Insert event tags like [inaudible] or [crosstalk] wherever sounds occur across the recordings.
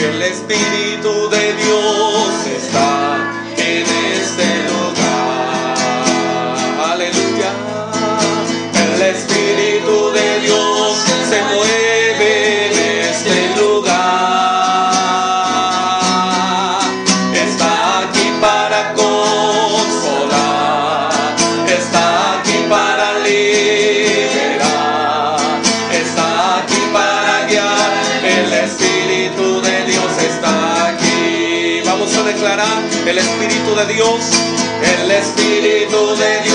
El Espíritu de Dios está en este lugar. De Dios. El Espíritu de Dios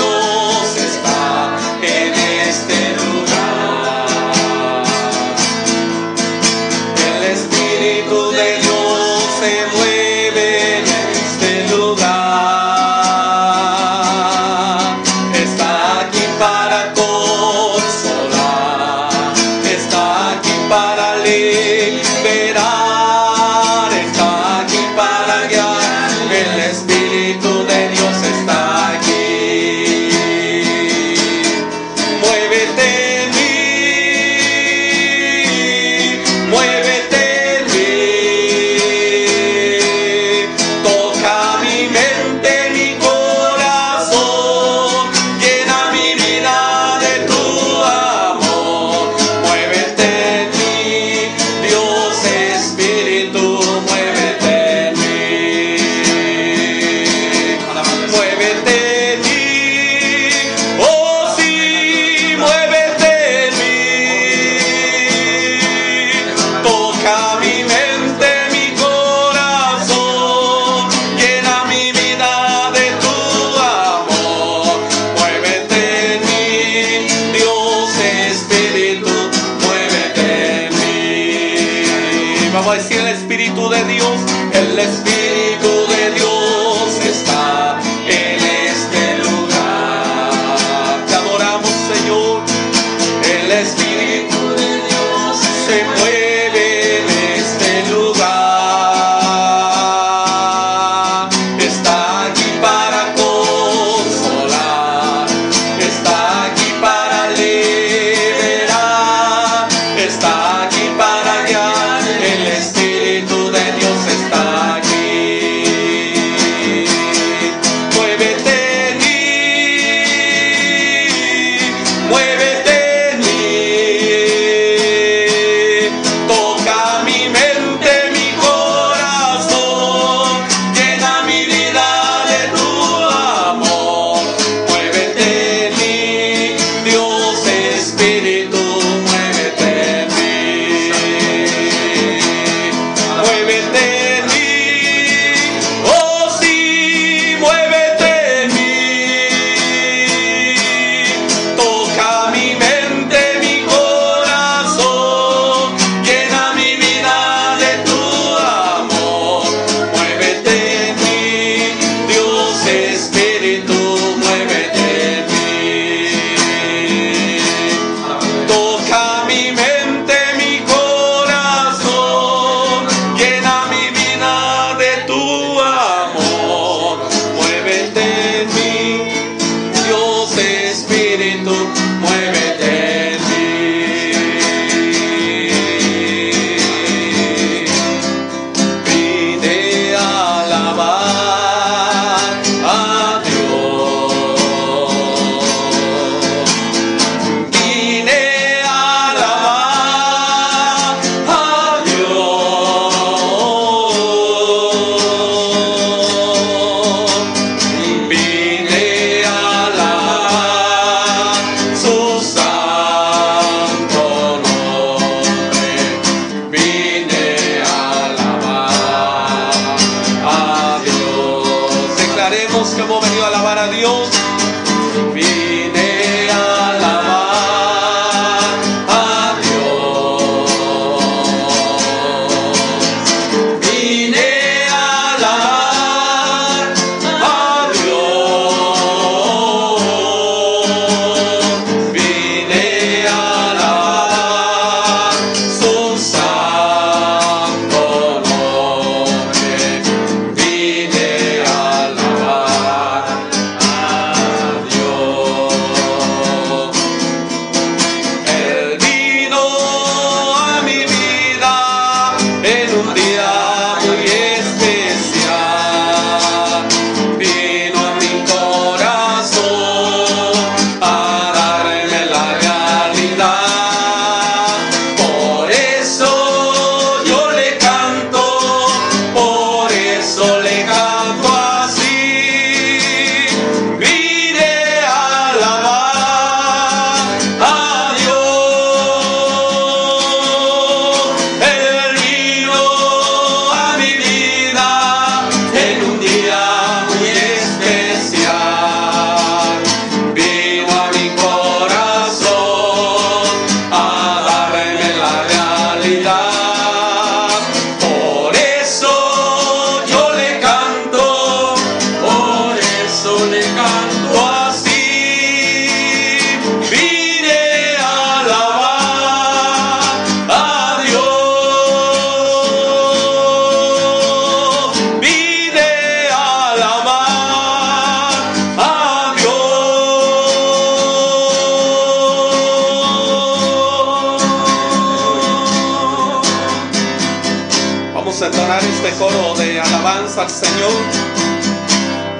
de alabanza al Señor.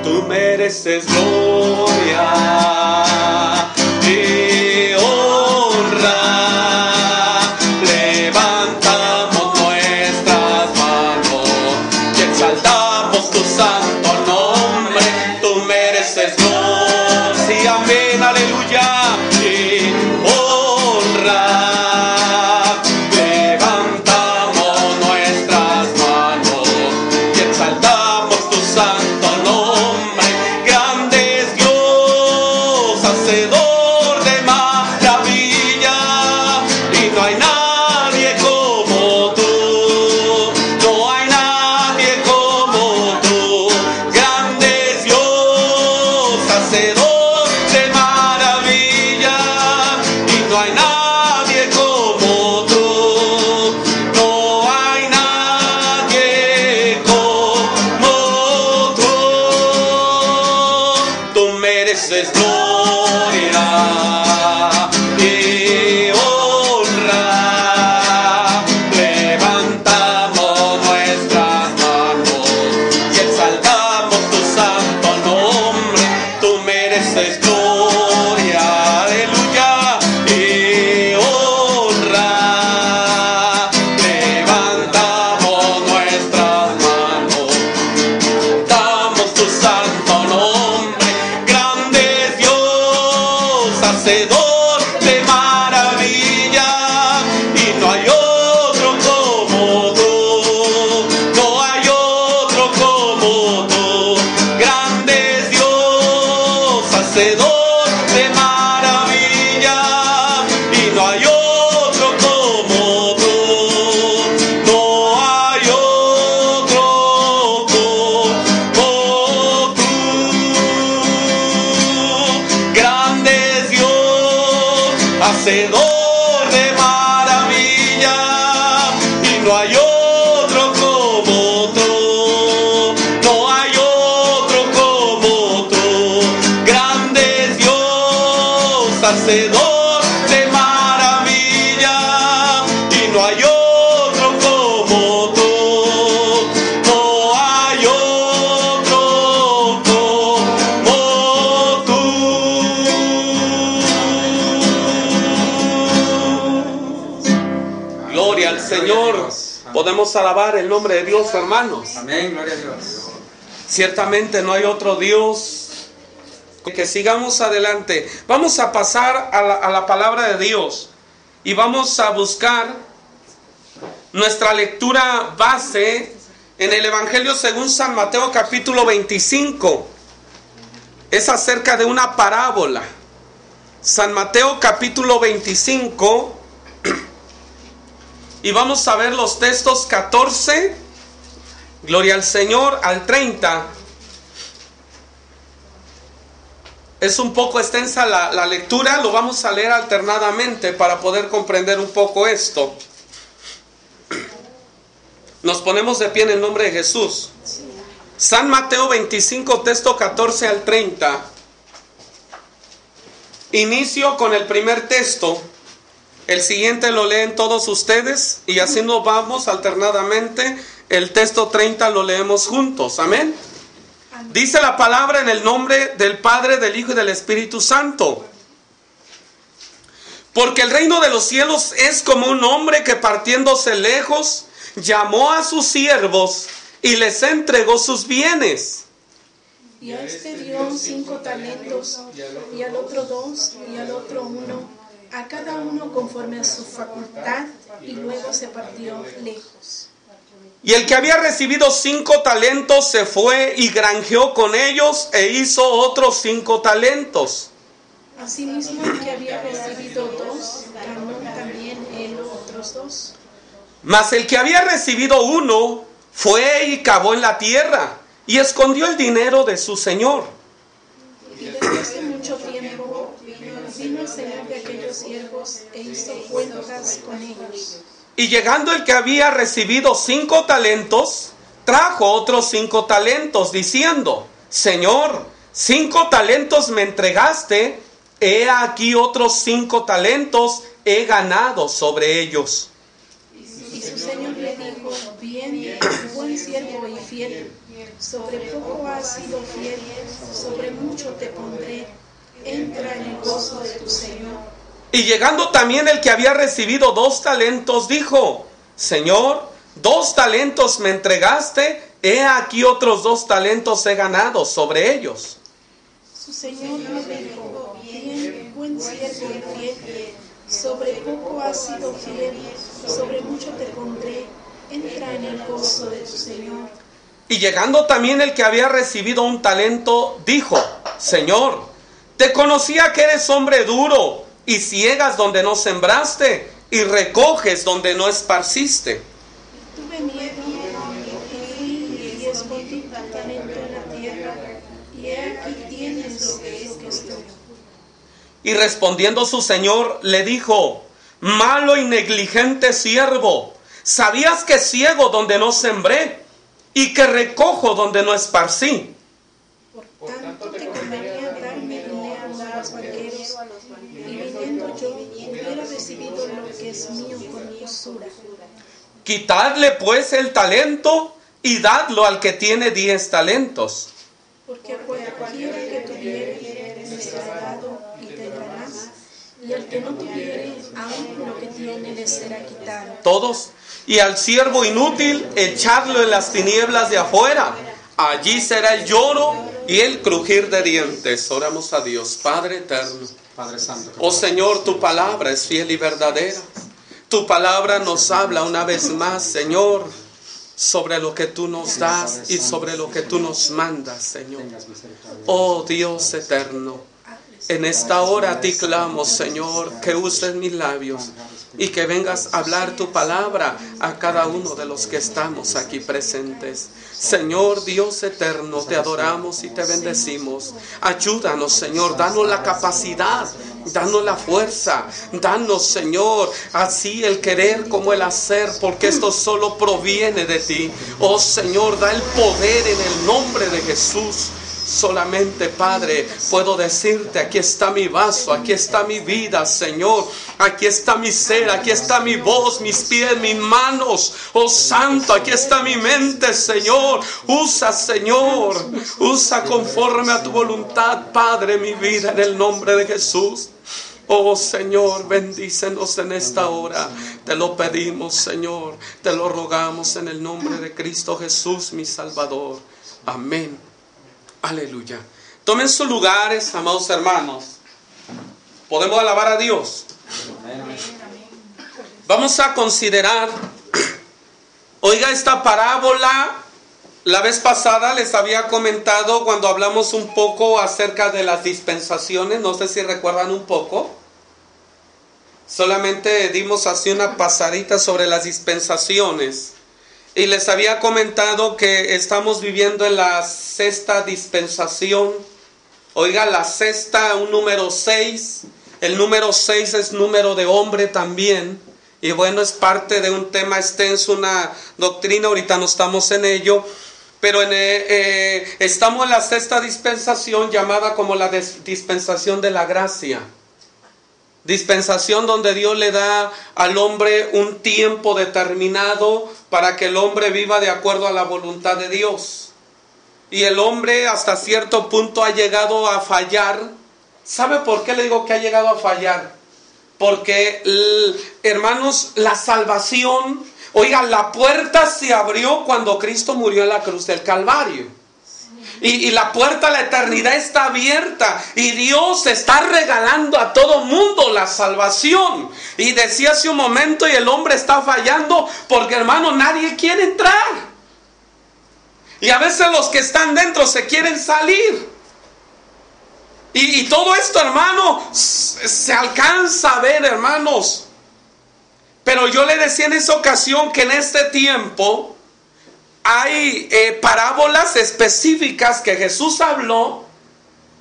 Tú mereces gloria Alabar el nombre de Dios, hermanos. Amén, gloria a Dios. Ciertamente no hay otro Dios. Que sigamos adelante. Vamos a pasar a la, a la palabra de Dios y vamos a buscar nuestra lectura base en el Evangelio según San Mateo capítulo 25. Es acerca de una parábola. San Mateo capítulo 25. Y vamos a ver los textos 14, gloria al Señor, al 30. Es un poco extensa la, la lectura, lo vamos a leer alternadamente para poder comprender un poco esto. Nos ponemos de pie en el nombre de Jesús. San Mateo 25, texto 14 al 30. Inicio con el primer texto. El siguiente lo leen todos ustedes y así nos vamos alternadamente. El texto 30 lo leemos juntos. Amén. Dice la palabra en el nombre del Padre, del Hijo y del Espíritu Santo. Porque el reino de los cielos es como un hombre que partiéndose lejos llamó a sus siervos y les entregó sus bienes. Y a este dio cinco talentos, y al otro dos, y al otro uno, a cada uno conforme a su facultad, y luego se partió lejos. Y el que había recibido cinco talentos se fue y granjeó con ellos e hizo otros cinco talentos. Asimismo, el que había recibido dos, ganó también él otros dos. Mas el que había recibido uno fue y cavó en la tierra y escondió el dinero de su señor. Y después de mucho tiempo, el señor de aquellos siervos e hizo cuentas con ellos. Y llegando el que había recibido cinco talentos, trajo otros cinco talentos, diciendo, Señor, cinco talentos me entregaste, he aquí otros cinco talentos he ganado sobre ellos. Y su señor le dijo, bien, buen siervo y fiel, sobre poco has sido fiel, sobre mucho te pondré, entra en el gozo de tu Señor. Y llegando también el que había recibido dos talentos, dijo, Señor, dos talentos me entregaste, he aquí otros dos talentos he ganado sobre ellos. Su señor le dijo, bien, buen siervo y fiel, sobre poco has sido fiel, sobre mucho te pondré, entra en el gozo de tu Señor. Y llegando también el que había recibido un talento, dijo, Señor, te conocía que eres hombre duro y ciegas donde no sembraste y recoges donde no esparciste. Tuve miedo y fui y escondí tu talento en la tierra, y aquí tienes lo que es. Y respondiendo su señor le dijo, malo y negligente siervo, ¿sabías que ciego donde no sembré y que recojo donde no esparcí? Por tanto te convenía darme dinero a los banqueros, y viniendo yo hubiera recibido lo que es mío con usura. Quitadle pues el talento y dadlo al que tiene diez talentos. Porque cualquiera que tuviere le será dado y tendrá más, y al que no tuviere, aún lo que tiene le será quitado. Todos. Y al siervo inútil echadlo en las tinieblas de afuera. Allí será el lloro y el crujir de dientes. Oramos a Dios, Padre eterno. Oh Señor, tu palabra es fiel y verdadera. Tu palabra nos habla una vez más, Señor, sobre lo que tú nos das y sobre lo que tú nos mandas, Señor. Oh Dios eterno, en esta hora a ti clamo, Señor, que uses mis labios y que vengas a hablar tu palabra a cada uno de los que estamos aquí presentes. Señor Dios eterno, te adoramos y te bendecimos. Ayúdanos, Señor, danos la capacidad, danos la fuerza, danos, Señor, así el querer como el hacer, porque esto solo proviene de ti. Oh Señor, da el poder en el nombre de Jesús. Solamente, Padre, puedo decirte, aquí está mi vaso, aquí está mi vida, Señor. Aquí está mi ser, aquí está mi voz, mis pies, mis manos. Oh Santo, aquí está mi mente, Señor. Usa, Señor. Usa conforme a tu voluntad, Padre, mi vida en el nombre de Jesús. Oh Señor, bendícenos en esta hora. Te lo pedimos, Señor. Te lo rogamos en el nombre de Cristo Jesús, mi Salvador. Amén. Aleluya. Tomen sus lugares, amados hermanos. Podemos alabar a Dios. Vamos a considerar, [clears throat] oiga esta parábola. La vez pasada les había comentado cuando hablamos un poco acerca de las dispensaciones, no sé si recuerdan un poco. Solamente dimos así una pasadita sobre las dispensaciones. Y les había comentado que estamos viviendo en la sexta dispensación. Oiga, la sexta, un número 6. El número 6 es número de hombre también. Y bueno, es parte de un tema extenso, una doctrina, ahorita no estamos en ello. Pero en, eh, eh, estamos en la sexta dispensación llamada como la dispensación de la gracia. Dispensación donde Dios le da al hombre un tiempo determinado para que el hombre viva de acuerdo a la voluntad de Dios. Y el hombre hasta cierto punto ha llegado a fallar. ¿Sabe por qué le digo que ha llegado a fallar? Porque, hermanos, la salvación, oiga, la puerta se abrió cuando Cristo murió en la cruz del Calvario. Y, la puerta a la eternidad está abierta. Y Dios está regalando a todo mundo la salvación. Y decía hace un momento, y el hombre está fallando porque hermano, nadie quiere entrar. Y a veces los que están dentro se quieren salir. Y, y todo esto, hermano, se alcanza a ver, hermanos. Pero yo le decía en esa ocasión que en este tiempo hay eh, parábolas específicas que Jesús habló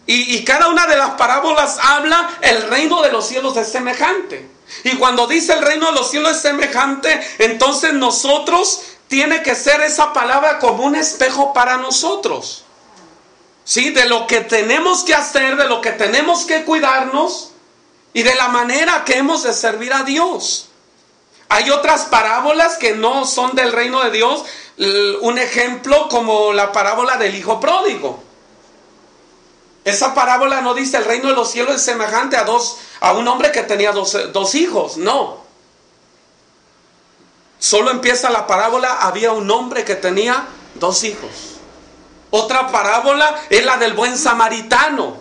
y, y cada una de las parábolas habla el reino de los cielos es semejante. Y cuando dice el reino de los cielos es semejante, entonces nosotros tiene que ser esa palabra como un espejo para nosotros. ¿Sí? De lo que tenemos que hacer, de lo que tenemos que cuidarnos y de la manera que hemos de servir a Dios. Hay otras parábolas que no son del reino de Dios. Un ejemplo como la parábola del hijo pródigo. Esa parábola no dice el reino de los cielos es semejante a dos a un hombre que tenía dos, dos hijos, no. Solo empieza la parábola, había un hombre que tenía dos hijos. Otra parábola es la del buen samaritano.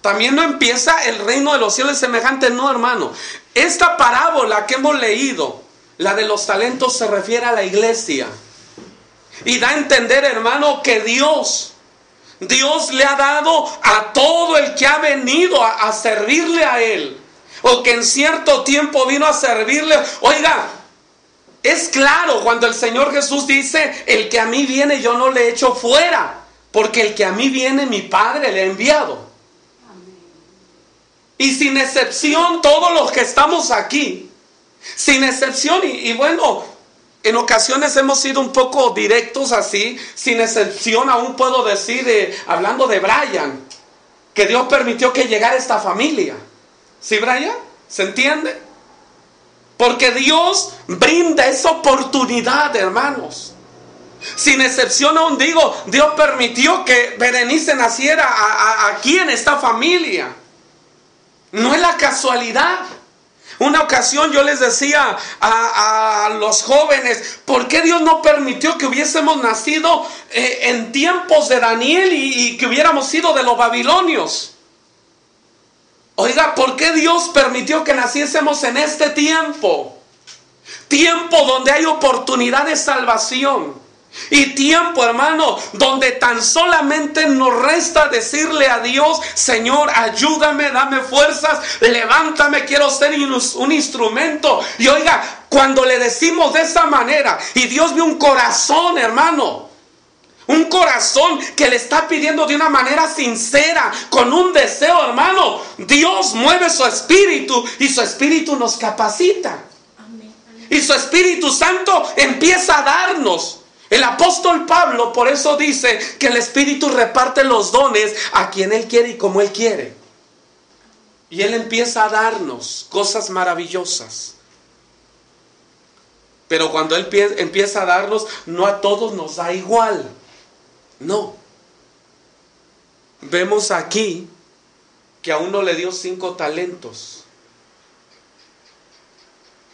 También no empieza el reino de los cielos semejante, no hermano. Esta parábola que hemos leído, la de los talentos, se refiere a la iglesia. Y da a entender, hermano, que Dios, Dios le ha dado a todo el que ha venido a, servirle a Él. O que en cierto tiempo vino a servirle. Oiga, es claro cuando el Señor Jesús dice, el que a mí viene yo no le echo fuera. Porque el que a mí viene mi Padre le ha enviado. Y sin excepción todos los que estamos aquí. Sin excepción. Y bueno, en ocasiones hemos sido un poco directos así. Sin excepción aún puedo decir, eh, hablando de Brian, que Dios permitió que llegara esta familia. ¿Sí, Brian? ¿Se entiende? Porque Dios brinda esa oportunidad, hermanos. Sin excepción aún digo, Dios permitió que Berenice naciera aquí en esta familia. No es la casualidad. Una ocasión yo les decía a, los jóvenes, ¿por qué Dios no permitió que hubiésemos nacido eh, en tiempos de Daniel y, y que hubiéramos sido de los babilonios? Oiga, ¿por qué Dios permitió que naciésemos en este tiempo? Tiempo donde hay oportunidad de salvación. Y tiempo, hermano, donde tan solamente nos resta decirle a Dios, Señor, ayúdame, dame fuerzas, levántame, quiero ser un instrumento. Y oiga, cuando le decimos de esa manera, y Dios ve un corazón, hermano, un corazón que le está pidiendo de una manera sincera, con un deseo, hermano. Dios mueve su espíritu y su espíritu nos capacita. Amén. Y su Espíritu Santo empieza a darnos. El apóstol Pablo por eso dice que el Espíritu reparte los dones a quien Él quiere y como Él quiere. Y Él empieza a darnos cosas maravillosas. Pero cuando Él pie- empieza a darnos, no a todos nos da igual. No. Vemos aquí que a uno le dio cinco talentos.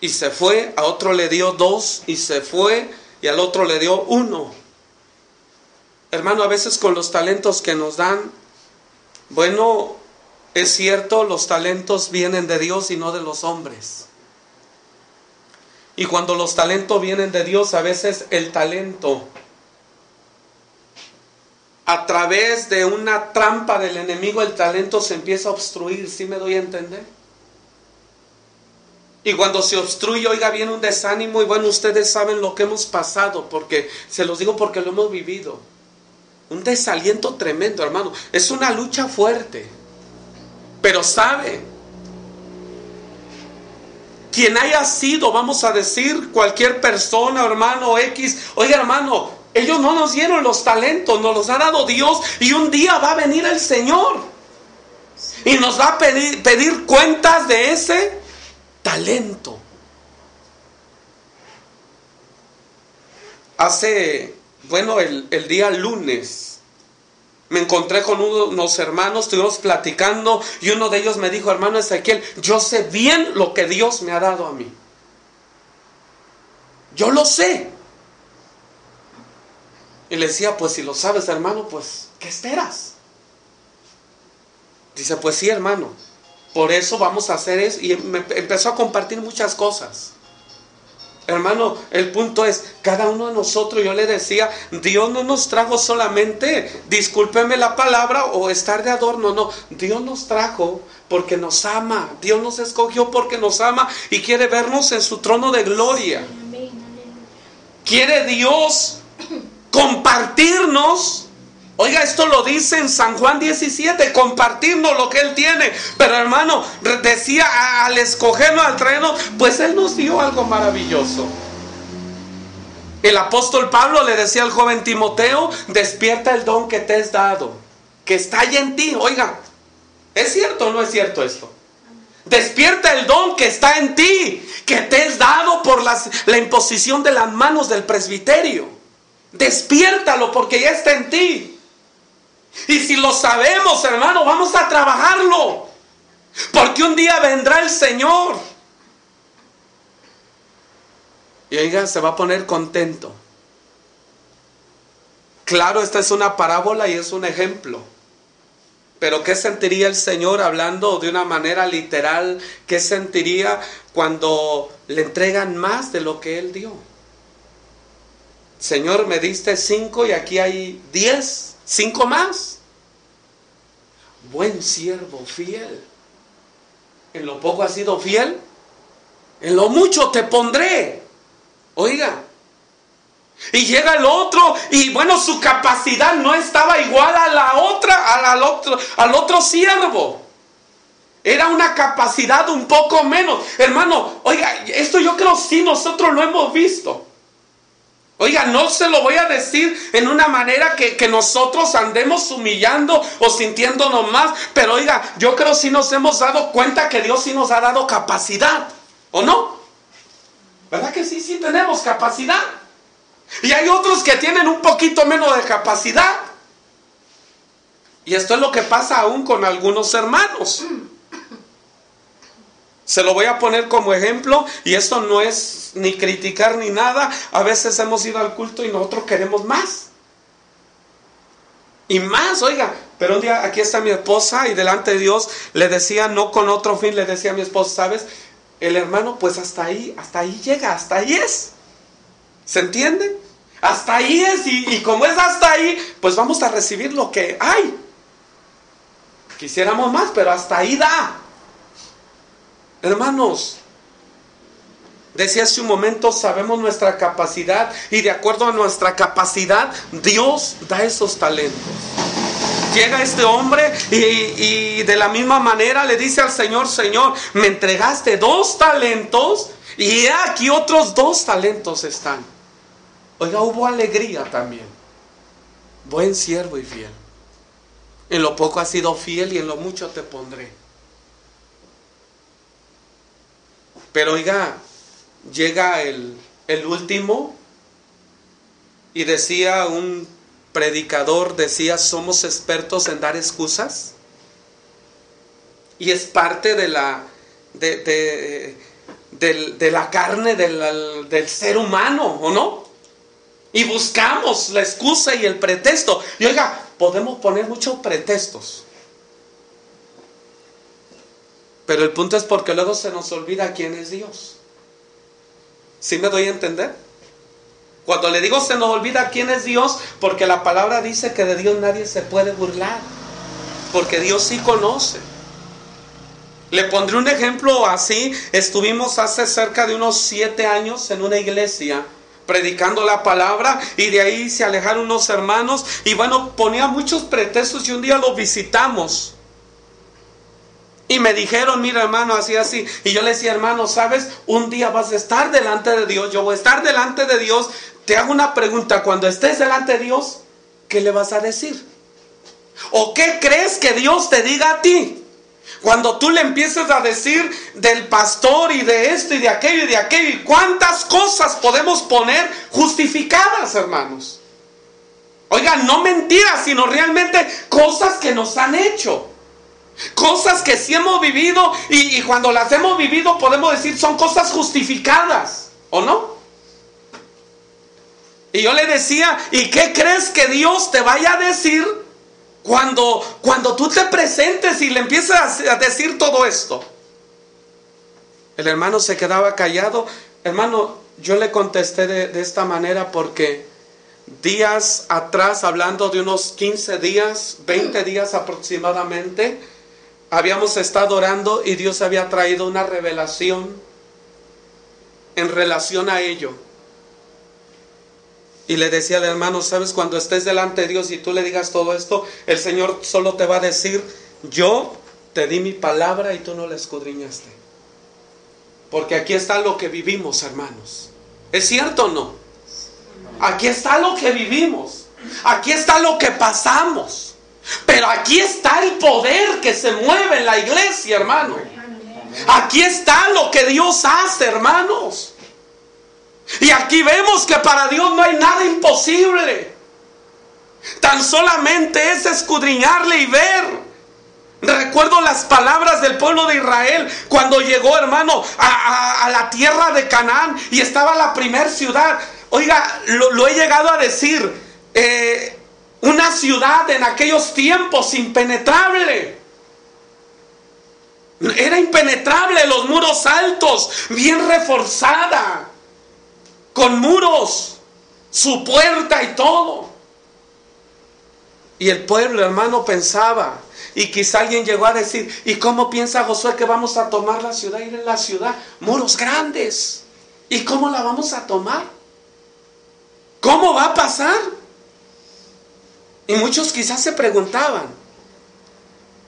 Y se fue, a otro le dio dos y se fue, y al otro le dio uno. Hermano, a veces con los talentos que nos dan, bueno, es cierto, los talentos vienen de Dios y no de los hombres. Y cuando los talentos vienen de Dios, a veces el talento, a través de una trampa del enemigo, el talento se empieza a obstruir, ¿sí me doy a entender? Y cuando se obstruye, oiga, viene un desánimo y bueno, ustedes saben lo que hemos pasado, porque se los digo porque lo hemos vivido. Un desaliento tremendo, hermano. Es una lucha fuerte. Pero sabe, quien haya sido, vamos a decir, cualquier persona, hermano X, oiga, hermano, ellos no nos dieron los talentos, nos los ha dado Dios y un día va a venir el Señor y nos va a pedir, pedir cuentas de ese talento. Hace, bueno, el, el día lunes me encontré con unos hermanos, estuvimos platicando y uno de ellos me dijo, hermano Ezequiel, yo sé bien lo que Dios me ha dado a mí. Yo lo sé. Y le decía, pues si lo sabes, hermano, pues, ¿qué esperas? Dice, pues sí, hermano, por eso vamos a hacer eso. Y me empezó a compartir muchas cosas. Hermano, el punto es, cada uno de nosotros, yo le decía, Dios no nos trajo solamente, discúlpeme la palabra, o estar de adorno, no, Dios nos trajo porque nos ama, Dios nos escogió porque nos ama y quiere vernos en su trono de gloria. Quiere Dios compartirnos. Oiga, esto lo dice en San Juan 17, compartirnos lo que Él tiene. Pero hermano, decía al escogernos, al traernos, pues Él nos dio algo maravilloso. El apóstol Pablo le decía al joven Timoteo, despierta el don que te es dado, que está allá en ti. Oiga, ¿es cierto o no es cierto esto? Despierta el don que está en ti, que te es dado por la imposición de las manos del presbiterio. Despiértalo porque ya está en ti. Y si lo sabemos, hermano, vamos a trabajarlo. Porque un día vendrá el Señor. Y oiga, se va a poner contento. Claro, esta es una parábola y es un ejemplo. Pero ¿qué sentiría el Señor hablando de una manera literal? ¿Qué sentiría cuando le entregan más de lo que Él dio? Señor, me diste cinco y aquí hay diez, cinco más. Buen siervo, fiel. En lo poco has sido fiel, en lo mucho te pondré. Oiga, y llega el otro y bueno, su capacidad no estaba igual a la otra, al, otro, al otro siervo. Era una capacidad un poco menos. Hermano, oiga, esto yo creo sí nosotros lo hemos visto. Oiga, no se lo voy a decir en una manera que, que nosotros andemos humillando o sintiéndonos más, pero oiga, yo creo sí nos hemos dado cuenta que Dios sí nos ha dado capacidad, ¿o no? ¿Verdad que sí, sí tenemos capacidad? Y hay otros que tienen un poquito menos de capacidad. Y esto es lo que pasa aún con algunos hermanos. Se lo voy a poner como ejemplo y esto no es ni criticar ni nada. A veces hemos ido al culto y nosotros queremos más. Y más, oiga, pero un día aquí está mi esposa y delante de Dios le decía, no con otro fin, le decía a mi esposa, ¿sabes? El hermano pues hasta ahí, hasta ahí llega, hasta ahí es. ¿Se entiende? Hasta ahí es y, y como es hasta ahí, pues vamos a recibir lo que hay. Quisiéramos más, pero hasta ahí da. Hermanos, decía hace un momento, sabemos nuestra capacidad y de acuerdo a nuestra capacidad, Dios da esos talentos. Llega este hombre y, de la misma manera le dice al Señor, Señor, me entregaste dos talentos y aquí otros dos talentos están. Oiga, hubo alegría también. Buen siervo y fiel. En lo poco has sido fiel y en lo mucho te pondré. Pero oiga, llega el, el último y decía un predicador, decía, somos expertos en dar excusas. Y es parte de la, de, de, la carne del, del ser humano, ¿o no? Y buscamos la excusa y el pretexto. Y oiga, podemos poner muchos pretextos. Pero el punto es porque luego se nos olvida quién es Dios. ¿Sí me doy a entender? Cuando le digo se nos olvida quién es Dios, porque la palabra dice que de Dios nadie se puede burlar. Porque Dios sí conoce. Le pondré un ejemplo así. Estuvimos hace cerca de unos siete años en una iglesia predicando la palabra y de ahí se alejaron unos hermanos y bueno, ponía muchos pretextos y un día los visitamos. Y me dijeron, mira hermano, así, así. Y yo le decía, hermano, sabes, un día vas a estar delante de Dios, yo voy a estar delante de Dios. Te hago una pregunta, cuando estés delante de Dios, ¿qué le vas a decir? ¿O qué crees que Dios te diga a ti? Cuando tú le empieces a decir del pastor y de esto y de aquello y de aquello, cuántas cosas podemos poner justificadas, hermanos. Oigan, no mentiras, sino realmente cosas que nos han hecho. Cosas que sí hemos vivido y, cuando las hemos vivido podemos decir son cosas justificadas, ¿o no? Y yo le decía, ¿y qué crees que Dios te vaya a decir cuando, cuando tú te presentes y le empiezas a decir todo esto? El hermano se quedaba callado. Hermano, yo le contesté de esta manera porque días atrás, hablando de unos 15 días, 20 días aproximadamente, habíamos estado orando y Dios había traído una revelación en relación a ello. Y le decía al hermano, sabes, cuando estés delante de Dios y tú le digas todo esto, el Señor solo te va a decir, yo te di mi palabra y tú no la escudriñaste. Porque aquí está lo que vivimos, hermanos. ¿Es cierto o no? Aquí está lo que vivimos. Aquí está lo que pasamos. Pero aquí está el poder que se mueve en la iglesia, hermano. Aquí está lo que Dios hace, hermanos. Y aquí vemos que para Dios no hay nada imposible. Tan solamente es escudriñarle y ver. Recuerdo las palabras del pueblo de Israel cuando llegó, hermano, a, la tierra de Canaán y estaba la primer ciudad. Oiga, lo, he llegado a decir. Eh, una ciudad en aquellos tiempos impenetrable. Era impenetrable, los muros altos, bien reforzada, con muros, su puerta y todo. Y el pueblo, hermano, pensaba, y quizá alguien llegó a decir, ¿y cómo piensa Josué que vamos a tomar la ciudad? Ir en la ciudad, muros grandes. ¿Y cómo la vamos a tomar? ¿Cómo va a pasar? Y muchos quizás se preguntaban,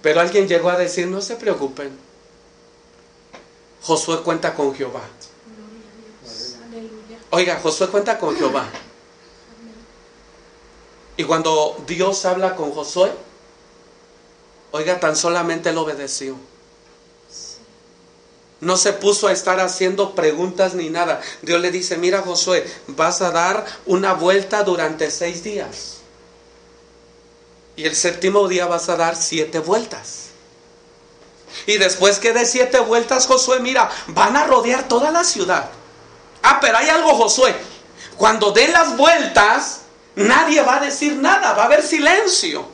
pero alguien llegó a decir, no se preocupen, Josué cuenta con Jehová. Oiga, Josué cuenta con Jehová. Y cuando Dios habla con Josué, oiga, tan solamente él obedeció. No se puso a estar haciendo preguntas ni nada. Dios le dice, mira Josué, vas a dar una vuelta durante seis días. Y el séptimo día vas a dar siete vueltas. Y después que de siete vueltas, Josué, mira, van a rodear toda la ciudad. Ah, pero hay algo, Josué. Cuando den las vueltas, nadie va a decir nada, va a haber silencio.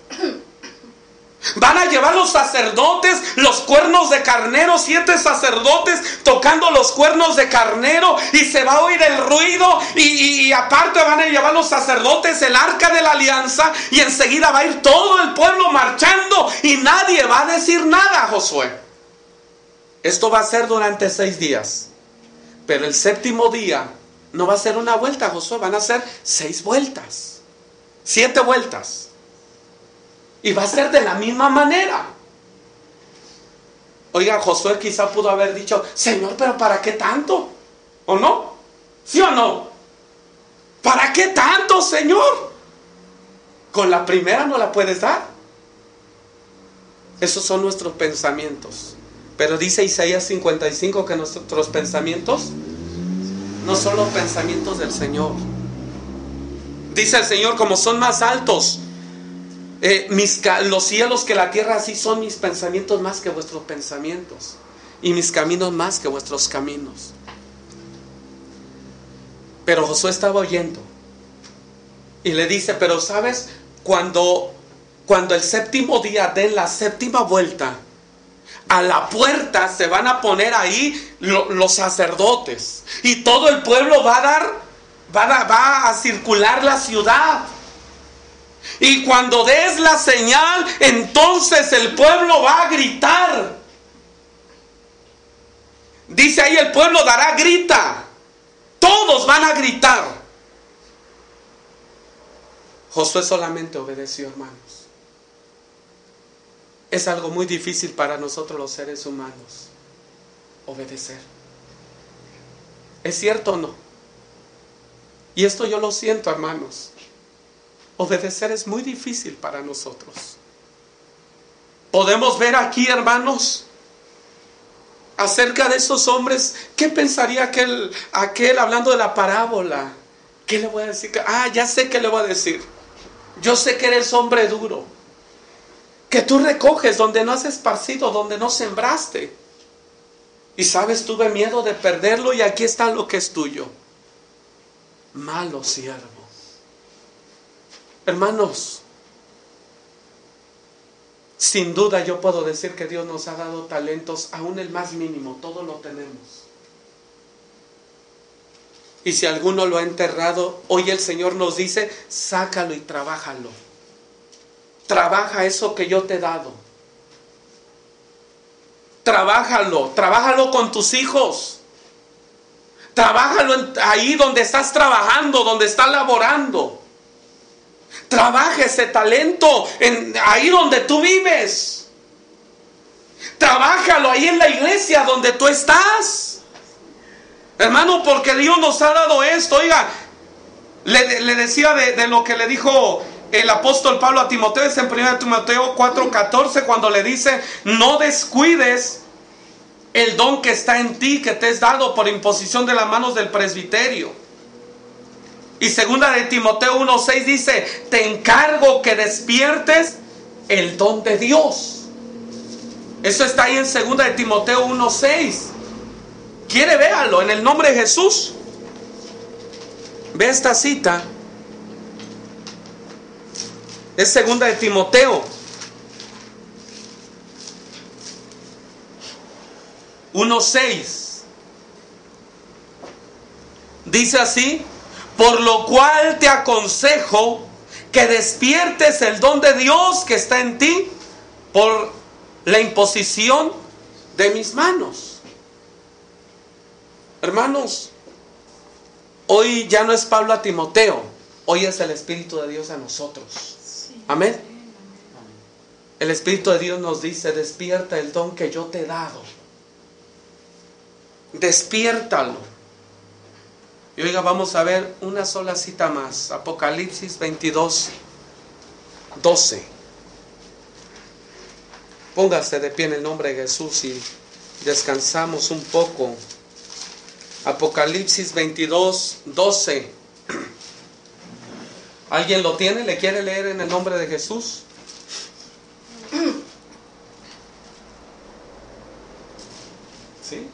Van a llevar los sacerdotes los cuernos de carnero, siete sacerdotes tocando los cuernos de carnero y se va a oír el ruido y, aparte van a llevar los sacerdotes el arca de la alianza y enseguida va a ir todo el pueblo marchando y nadie va a decir nada, Josué. Esto va a ser durante seis días, pero el séptimo día no va a ser una vuelta, Josué, van a ser seis vueltas, siete vueltas. Y va a ser de la misma manera. Oiga, Josué quizá pudo haber dicho, Señor, pero ¿para qué tanto? ¿O no? ¿Sí o no? ¿Para qué tanto, Señor? Con la primera no la puedes dar. Esos son nuestros pensamientos. Pero dice Isaías 55 que nuestros pensamientos no son los pensamientos del Señor. Dice el Señor, como son más altos eh, los cielos que la tierra, así son mis pensamientos más que vuestros pensamientos. Y mis caminos más que vuestros caminos. Pero Josué estaba oyendo. Y le dice, pero sabes, cuando, cuando el séptimo día den la séptima vuelta, a la puerta se van a poner ahí los sacerdotes. Y todo el pueblo va a dar, va va a circular la ciudad. Y cuando des la señal, entonces el pueblo va a gritar. Dice ahí el pueblo dará grita. Todos van a gritar. Josué solamente obedeció, hermanos. Es algo muy difícil para nosotros los seres humanos. Obedecer. ¿Es cierto o no? Y esto yo lo siento, hermanos. Obedecer es muy difícil para nosotros. Podemos ver aquí, hermanos, acerca de esos hombres, ¿qué pensaría aquel, aquel hablando de la parábola? ¿Qué le voy a decir? Ah, ya sé qué le voy a decir. Yo sé que eres hombre duro, que tú recoges donde no has esparcido, donde no sembraste. Y sabes, tuve miedo de perderlo y aquí está lo que es tuyo. Malo siervo. Hermanos, sin duda yo puedo decir que Dios nos ha dado talentos, aún el más mínimo, todo lo tenemos. Y si alguno lo ha enterrado, hoy el Señor nos dice, sácalo y trabájalo. Trabaja eso que yo te he dado. Trabájalo, trabájalo con tus hijos. Trabájalo ahí donde estás trabajando, donde estás laborando. Trabaja ese talento en, ahí donde tú vives. Trabájalo ahí en la iglesia donde tú estás. Hermano, porque Dios nos ha dado esto. Oiga, le, decía de, de, lo que le dijo el apóstol Pablo a Timoteo, es en 1 Timoteo 4:14, cuando le dice, no descuides el don que está en ti, que te es dado por imposición de las manos del presbiterio. Y segunda de Timoteo 1.6 dice, te encargo que despiertes el don de Dios. Eso está ahí en segunda de Timoteo 1.6. ¿Quiere véalo en el nombre de Jesús? Ve esta cita. Es segunda de Timoteo 1.6. Dice así, por lo cual te aconsejo que despiertes el don de Dios que está en ti por la imposición de mis manos. Hermanos, hoy ya no es Pablo a Timoteo, hoy es el Espíritu de Dios a nosotros. Amén. El Espíritu de Dios nos dice, despierta el don que yo te he dado despiértalo. Y oiga, vamos a ver una sola cita más. Apocalipsis 22, 12. Póngase de pie en el nombre de Jesús y descansamos un poco. Apocalipsis 22, 12. ¿Alguien lo tiene? ¿Le quiere leer en el nombre de Jesús? ¿Sí?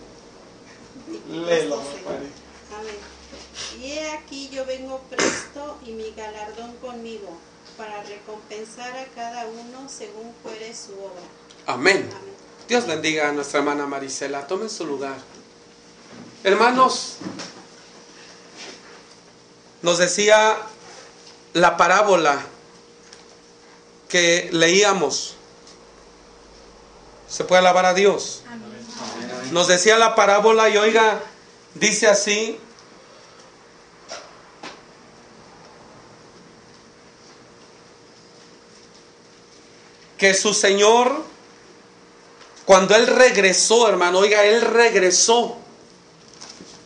Léelo, Amén. Y he aquí yo vengo presto y mi galardón conmigo, para recompensar a cada uno según fuere su obra. Amén. Amén. Dios bendiga a nuestra hermana Marisela. Tome su lugar. Hermanos, nos decía la parábola que leíamos. ¿Se puede alabar a Dios? Nos decía la parábola y oiga, dice así. Que su Señor, cuando Él regresó, hermano, oiga, Él regresó.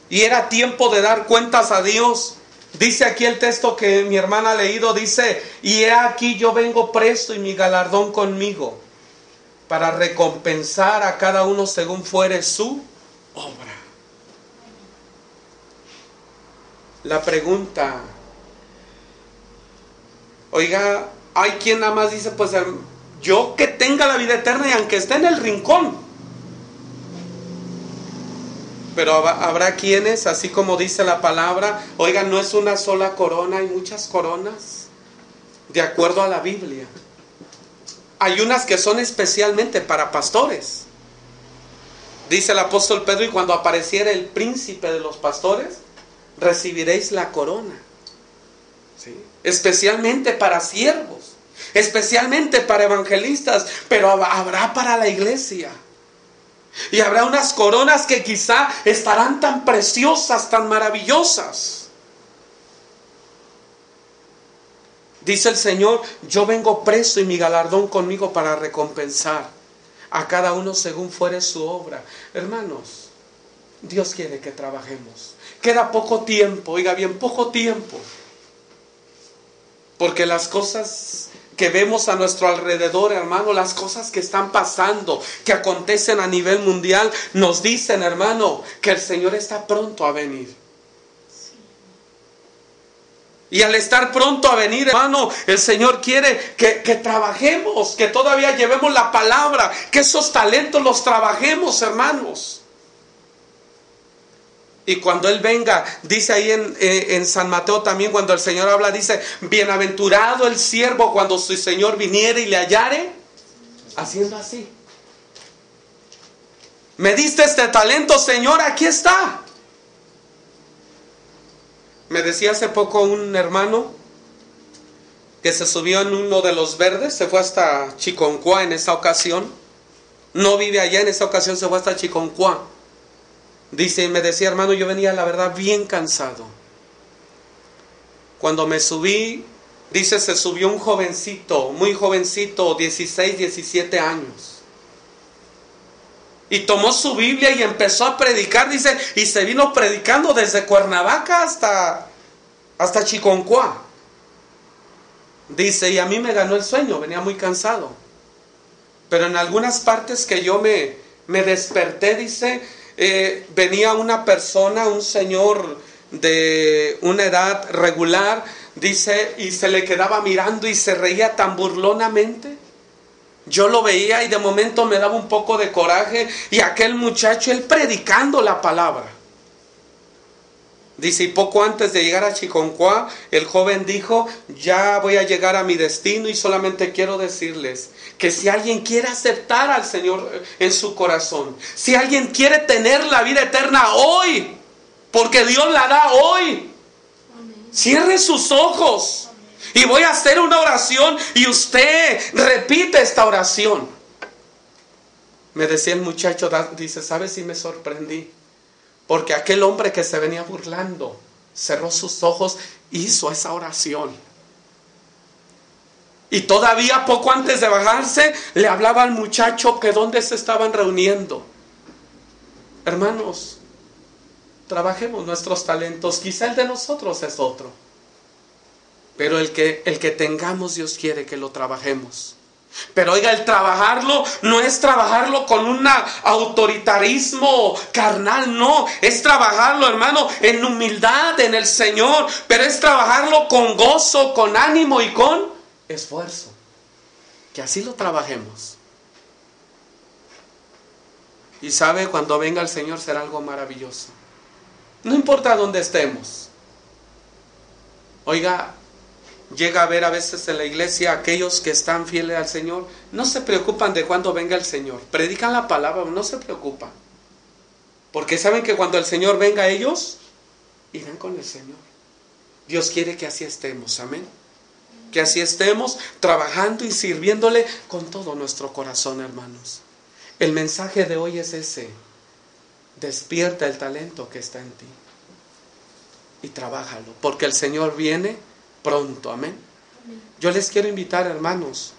Y era tiempo de dar cuentas a Dios. Dice aquí el texto que mi hermana ha leído, dice, y he aquí yo vengo presto y mi galardón conmigo para recompensar a cada uno según fuere su obra. La pregunta, oiga, hay quien nada más dice, pues em, yo que tenga la vida eterna y aunque esté en el rincón. Pero hab- habrá quienes, así como dice la palabra, oiga, no es una sola corona, hay muchas coronas, de acuerdo a la Biblia. Hay unas que son especialmente para pastores. Dice el apóstol Pedro, y cuando apareciera el príncipe de los pastores, recibiréis la corona. Especialmente para siervos, especialmente para evangelistas, pero hab- habrá para la iglesia. Y habrá unas coronas que quizá estarán tan preciosas, tan maravillosas. Dice el Señor, yo vengo preso y mi galardón conmigo para recompensar a cada uno según fuere su obra. Hermanos, Dios quiere que trabajemos. Queda poco tiempo, oiga bien, poco tiempo. Porque las cosas que vemos a nuestro alrededor, hermano, las cosas que están pasando, que acontecen a nivel mundial, nos dicen, hermano, que el Señor está pronto a venir. Y al estar pronto a venir, hermano, el Señor quiere que, que trabajemos, que todavía llevemos la palabra, que esos talentos los trabajemos, hermanos. Y cuando Él venga, dice ahí en, en San Mateo también, cuando el Señor habla, dice, bienaventurado el siervo cuando su Señor viniere y le hallare, haciendo así. Me diste este talento, Señor, aquí está. Me decía hace poco un hermano que se subió en uno de los verdes, se fue hasta Chiconcuá en esa ocasión. No vive allá, en esa ocasión se fue hasta Chiconcuá. Dice, me decía hermano, yo venía la verdad bien cansado. Cuando me subí, dice, se subió un jovencito, muy jovencito, 16, 17 años. Y tomó su Biblia y empezó a predicar, dice, y se vino predicando desde Cuernavaca hasta, hasta Chiconcuá. Dice, y a mí me ganó el sueño, venía muy cansado. Pero en algunas partes que yo me, Me desperté, dice, eh, venía una persona, un señor de una edad regular, dice, y se le quedaba mirando y se reía tan burlonamente. Yo lo veía y de momento me daba un poco de coraje y aquel muchacho, él predicando la palabra. Dice, y poco antes de llegar a Chiconcuá, el joven dijo, ya voy a llegar a mi destino y solamente quiero decirles que si alguien quiere aceptar al Señor en su corazón, si alguien quiere tener la vida eterna hoy, porque Dios la da hoy, cierre sus ojos y voy a hacer una oración y usted repite esta oración. Me decía el muchacho, dice, ¿sabes si me sorprendí? Porque aquel hombre que se venía burlando cerró sus ojos, hizo esa oración. Y todavía poco antes de bajarse, le hablaba al muchacho que dónde se estaban reuniendo. Hermanos, trabajemos nuestros talentos. Quizá el de nosotros es otro. Pero el que, el que tengamos, Dios quiere que lo trabajemos. Pero oiga, el trabajarlo no es trabajarlo con un autoritarismo carnal, no, es trabajarlo, hermano, en humildad en el Señor, pero es trabajarlo con gozo, con ánimo y con esfuerzo. Que así lo trabajemos. Y sabe, cuando venga el Señor será algo maravilloso. No importa dónde estemos. Oiga, llega a ver a veces en la iglesia aquellos que están fieles al Señor, no se preocupan de cuándo venga el Señor. Predican la palabra, no se preocupan. Porque saben que cuando el Señor venga ellos, irán con el Señor. Dios quiere que así estemos, amén. Que así estemos trabajando y sirviéndole con todo nuestro corazón, hermanos. El mensaje de hoy es ese. Despierta el talento que está en ti. Y trabájalo, porque el Señor viene pronto. Amén. Yo les quiero invitar, hermanos,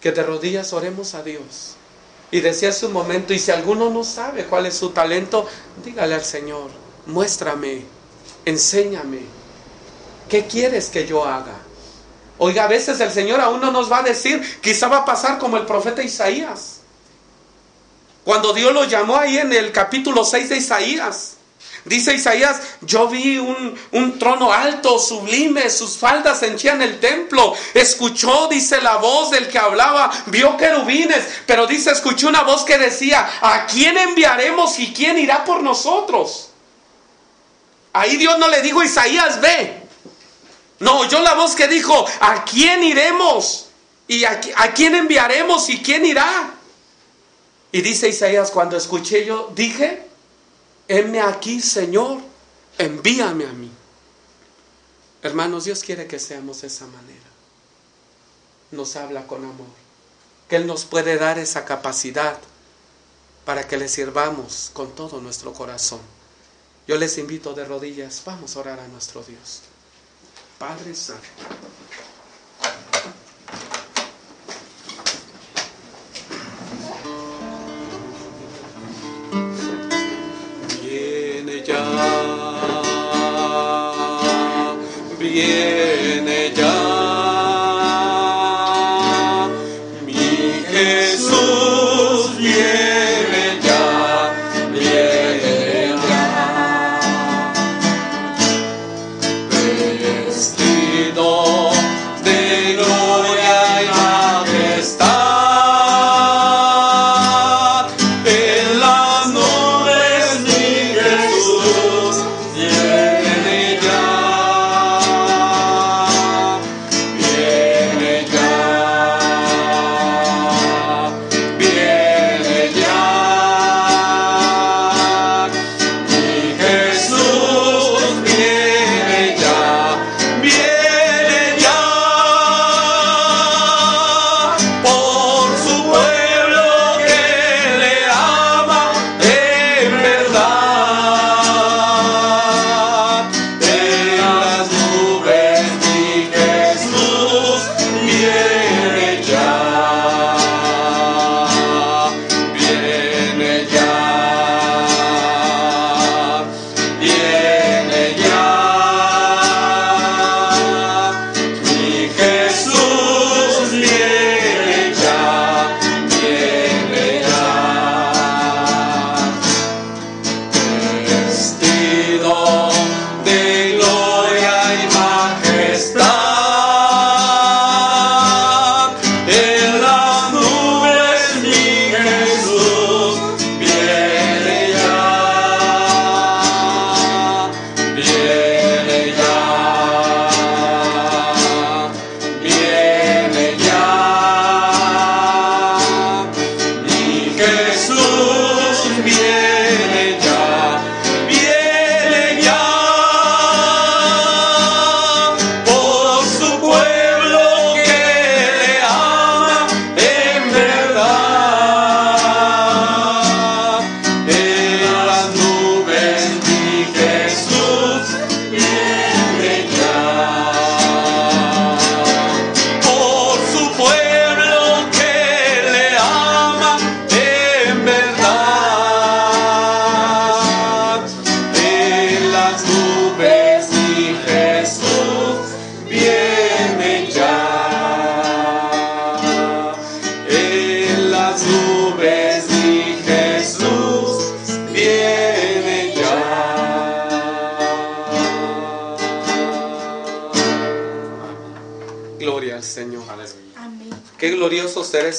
que de rodillas oremos a Dios. Y decía hace un momento, y si alguno no sabe cuál es su talento, dígale al Señor, muéstrame, enséñame, ¿qué quieres que yo haga? Oiga, a veces el Señor a uno nos va a decir, quizá va a pasar como el profeta Isaías. Cuando Dios lo llamó ahí en el capítulo 6 de Isaías. Dice Isaías, yo vi un, trono alto, sublime, sus faldas henchían el templo. Escuchó, dice la voz del que hablaba, vio querubines, pero dice, escuchó una voz que decía, ¿a quién enviaremos y quién irá por nosotros? Ahí Dios no le dijo, Isaías, ve. No, yo la voz que dijo, ¿a quién iremos? ¿Y a, a quién enviaremos y quién irá? Y dice Isaías, cuando escuché yo, dije, heme aquí, Señor, envíame a mí. Hermanos, Dios quiere que seamos de esa manera. Nos habla con amor. Que Él nos puede dar esa capacidad para que le sirvamos con todo nuestro corazón. Yo les invito de rodillas, vamos a orar a nuestro Dios. Padre Santo. Viene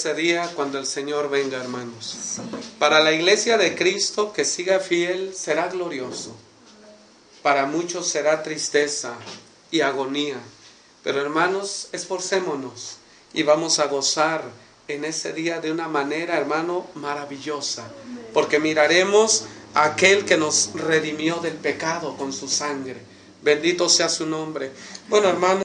ese día cuando el Señor venga, hermanos. Para la iglesia de Cristo que siga fiel será glorioso. Para muchos será tristeza y agonía. Pero hermanos, esforcémonos y vamos a gozar en ese día de una manera, hermano, maravillosa. Porque miraremos a aquel que nos redimió del pecado con su sangre. Bendito sea su nombre. Bueno, hermano.